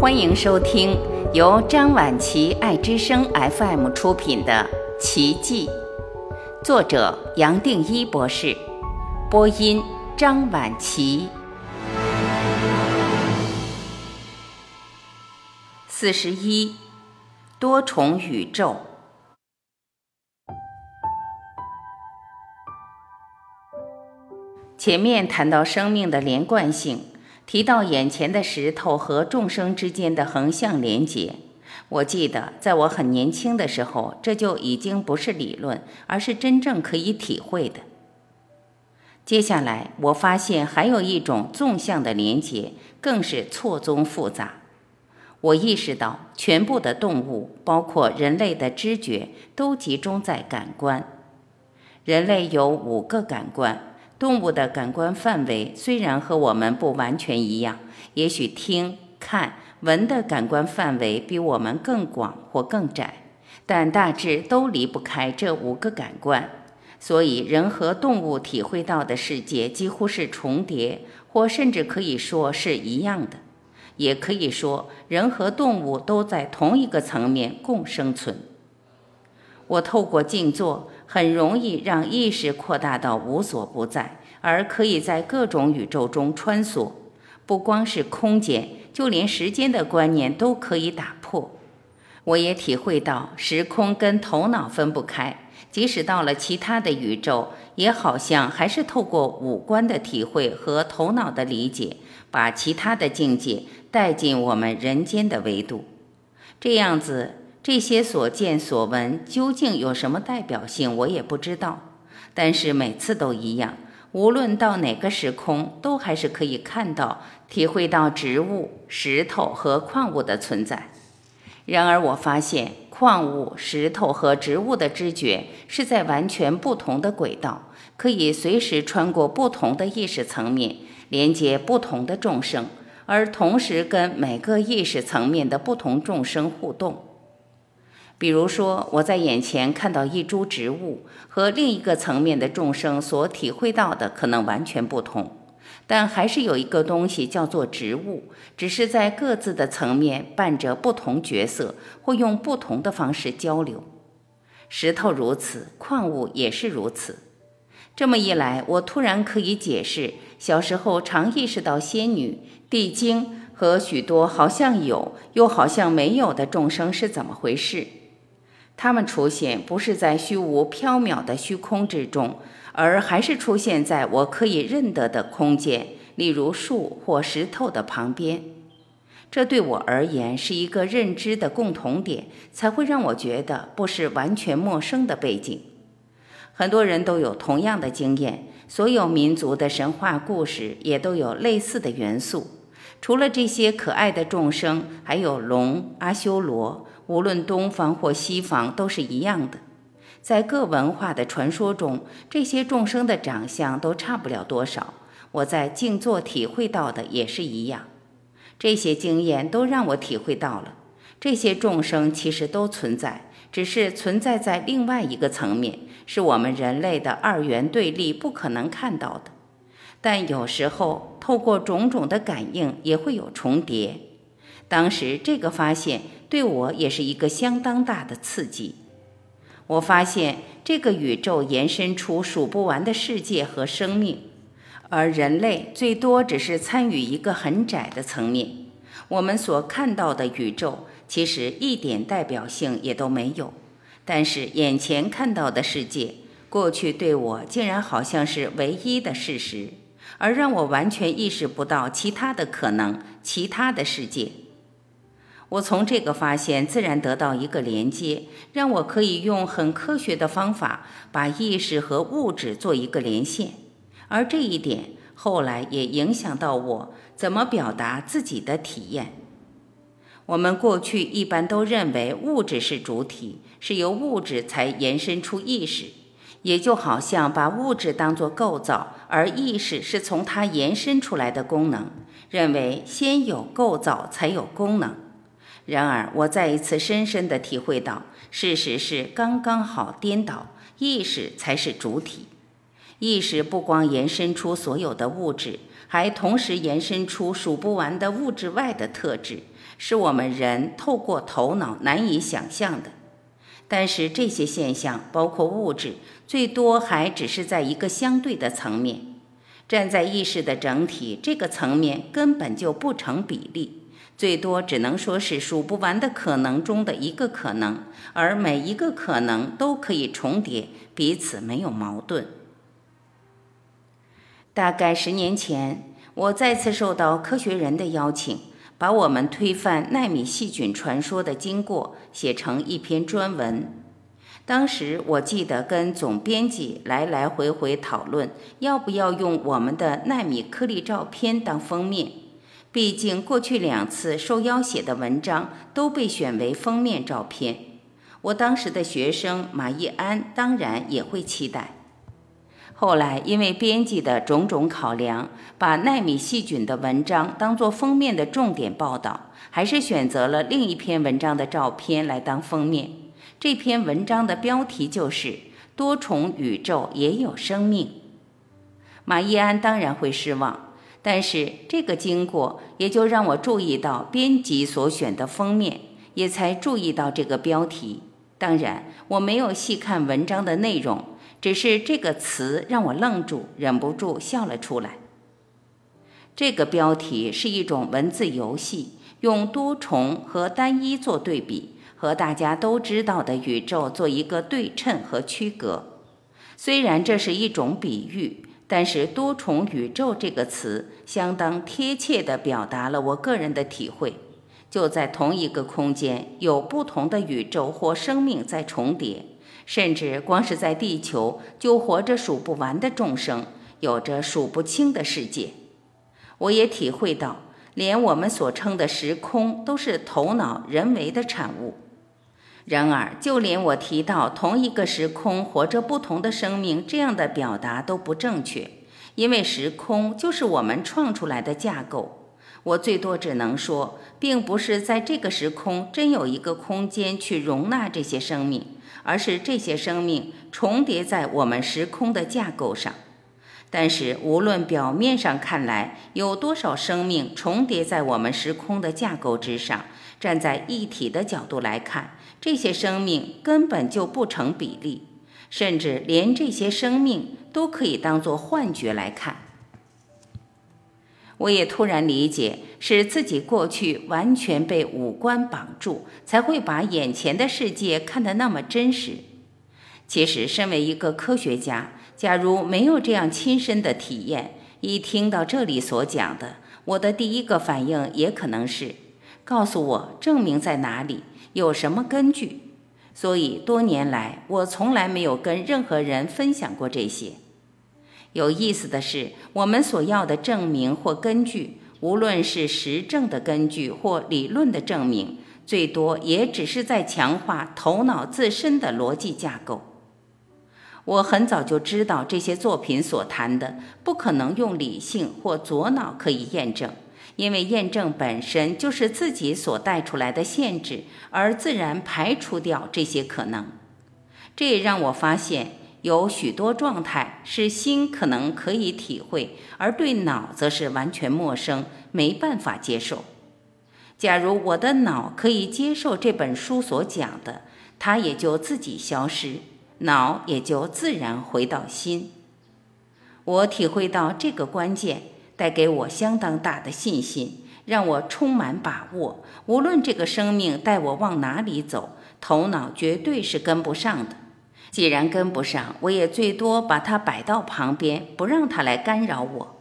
欢迎收听由张晚琪爱之声 FM 出品的《奇迹》，作者杨定一博士，播音张晚琪。四十一，多重宇宙。前面谈到生命的连贯性。提到眼前的石头和众生之间的横向连结，我记得在我很年轻的时候，这就已经不是理论，而是真正可以体会的。接下来，我发现还有一种纵向的连结，更是错综复杂。我意识到，全部的动物，包括人类的知觉，都集中在感官。人类有五个感官。动物的感官范围虽然和我们不完全一样，也许听、看、闻的感官范围比我们更广或更窄，但大致都离不开这五个感官。所以，人和动物体会到的世界几乎是重叠，或甚至可以说是一样的。也可以说，人和动物都在同一个层面共生存。我透过静坐。很容易让意识扩大到无所不在，而可以在各种宇宙中穿梭。不光是空间，就连时间的观念都可以打破。我也体会到时空跟头脑分不开，即使到了其他的宇宙，也好像还是透过五官的体会和头脑的理解，把其他的境界带进我们人间的维度。这样子。这些所见所闻究竟有什么代表性，我也不知道。但是每次都一样，无论到哪个时空，都还是可以看到、体会到植物、石头和矿物的存在。然而，我发现矿物、石头和植物的知觉是在完全不同的轨道，可以随时穿过不同的意识层面，连接不同的众生，而同时跟每个意识层面的不同众生互动。比如说，我在眼前看到一株植物，和另一个层面的众生所体会到的可能完全不同，但还是有一个东西叫做植物，只是在各自的层面扮着不同角色，或用不同的方式交流。石头如此，矿物也是如此。这么一来，我突然可以解释小时候常意识到仙女、地精和许多好像有又好像没有的众生是怎么回事。它们出现不是在虚无缥缈的虚空之中，而还是出现在我可以认得的空间，例如树或石头的旁边。这对我而言是一个认知的共同点，才会让我觉得不是完全陌生的背景。很多人都有同样的经验，所有民族的神话故事也都有类似的元素。除了这些可爱的众生，还有龙、阿修罗。无论东方或西方都是一样的，在各文化的传说中，这些众生的长相都差不了多少。我在静坐体会到的也是一样，这些经验都让我体会到了，这些众生其实都存在，只是存在在另外一个层面，是我们人类的二元对立不可能看到的。但有时候透过种种的感应，也会有重叠。当时这个发现对我也是一个相当大的刺激。我发现这个宇宙延伸出数不完的世界和生命，而人类最多只是参与一个很窄的层面。我们所看到的宇宙其实一点代表性也都没有。但是眼前看到的世界，过去对我竟然好像是唯一的事实，而让我完全意识不到其他的可能、其他的世界。我从这个发现自然得到一个连接，让我可以用很科学的方法把意识和物质做一个连线，而这一点后来也影响到我怎么表达自己的体验。我们过去一般都认为物质是主体，是由物质才延伸出意识，也就好像把物质当作构造，而意识是从它延伸出来的功能，认为先有构造才有功能。然而，我再一次深深地体会到，事实是刚刚好颠倒，意识才是主体。意识不光延伸出所有的物质，还同时延伸出数不完的物质外的特质，是我们人透过头脑难以想象的。但是这些现象，包括物质，最多还只是在一个相对的层面。站在意识的整体这个层面，根本就不成比例，最多只能说是数不完的可能中的一个可能，而每一个可能都可以重叠，彼此没有矛盾。大概十年前，我再次受到科学人的邀请，把我们推翻纳米细菌传说的经过写成一篇专文。当时我记得跟总编辑来来回回讨论，要不要用我们的纳米颗粒照片当封面。毕竟过去两次受邀写的文章都被选为封面照片。我当时的学生马一安当然也会期待。后来因为编辑的种种考量，把纳米细菌的文章当做封面的重点报道，还是选择了另一篇文章的照片来当封面。这篇文章的标题就是“多重宇宙也有生命”。马一安当然会失望，但是这个经过也就让我注意到编辑所选的封面，也才注意到这个标题。当然，我没有细看文章的内容，只是这个词让我愣住，忍不住笑了出来。这个标题是一种文字游戏，用多重和单一做对比。和大家都知道的宇宙做一个对称和区隔。虽然这是一种比喻，但是“多重宇宙”这个词相当贴切地表达了我个人的体会。就在同一个空间，有不同的宇宙或生命在重叠，甚至光是在地球就活着数不完的众生，有着数不清的世界。我也体会到，连我们所称的时空都是头脑人为的产物。然而，就连我提到同一个时空活着不同的生命这样的表达都不正确，因为时空就是我们创出来的架构。我最多只能说，并不是在这个时空真有一个空间去容纳这些生命，而是这些生命重叠在我们时空的架构上。但是，无论表面上看来有多少生命重叠在我们时空的架构之上，站在一体的角度来看。这些生命根本就不成比例，甚至连这些生命都可以当作幻觉来看。我也突然理解，是自己过去完全被五官绑住，才会把眼前的世界看得那么真实。其实，身为一个科学家，假如没有这样亲身的体验，一听到这里所讲的，我的第一个反应也可能是：告诉我证明在哪里。有什么根据？所以多年来，我从来没有跟任何人分享过这些。有意思的是，我们所要的证明或根据，无论是实证的根据或理论的证明，最多也只是在强化头脑自身的逻辑架构。我很早就知道，这些作品所谈的不可能用理性或左脑可以验证。因为验证本身就是自己所带出来的限制，而自然排除掉这些可能。这也让我发现，有许多状态是心可能可以体会，而对脑则是完全陌生，没办法接受。假如我的脑可以接受这本书所讲的，它也就自己消失，脑也就自然回到心。我体会到这个关键。带给我相当大的信心，让我充满把握。无论这个生命带我往哪里走，头脑绝对是跟不上的。既然跟不上，我也最多把它摆到旁边，不让它来干扰我。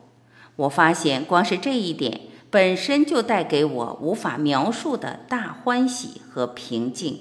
我发现，光是这一点本身就带给我无法描述的大欢喜和平静。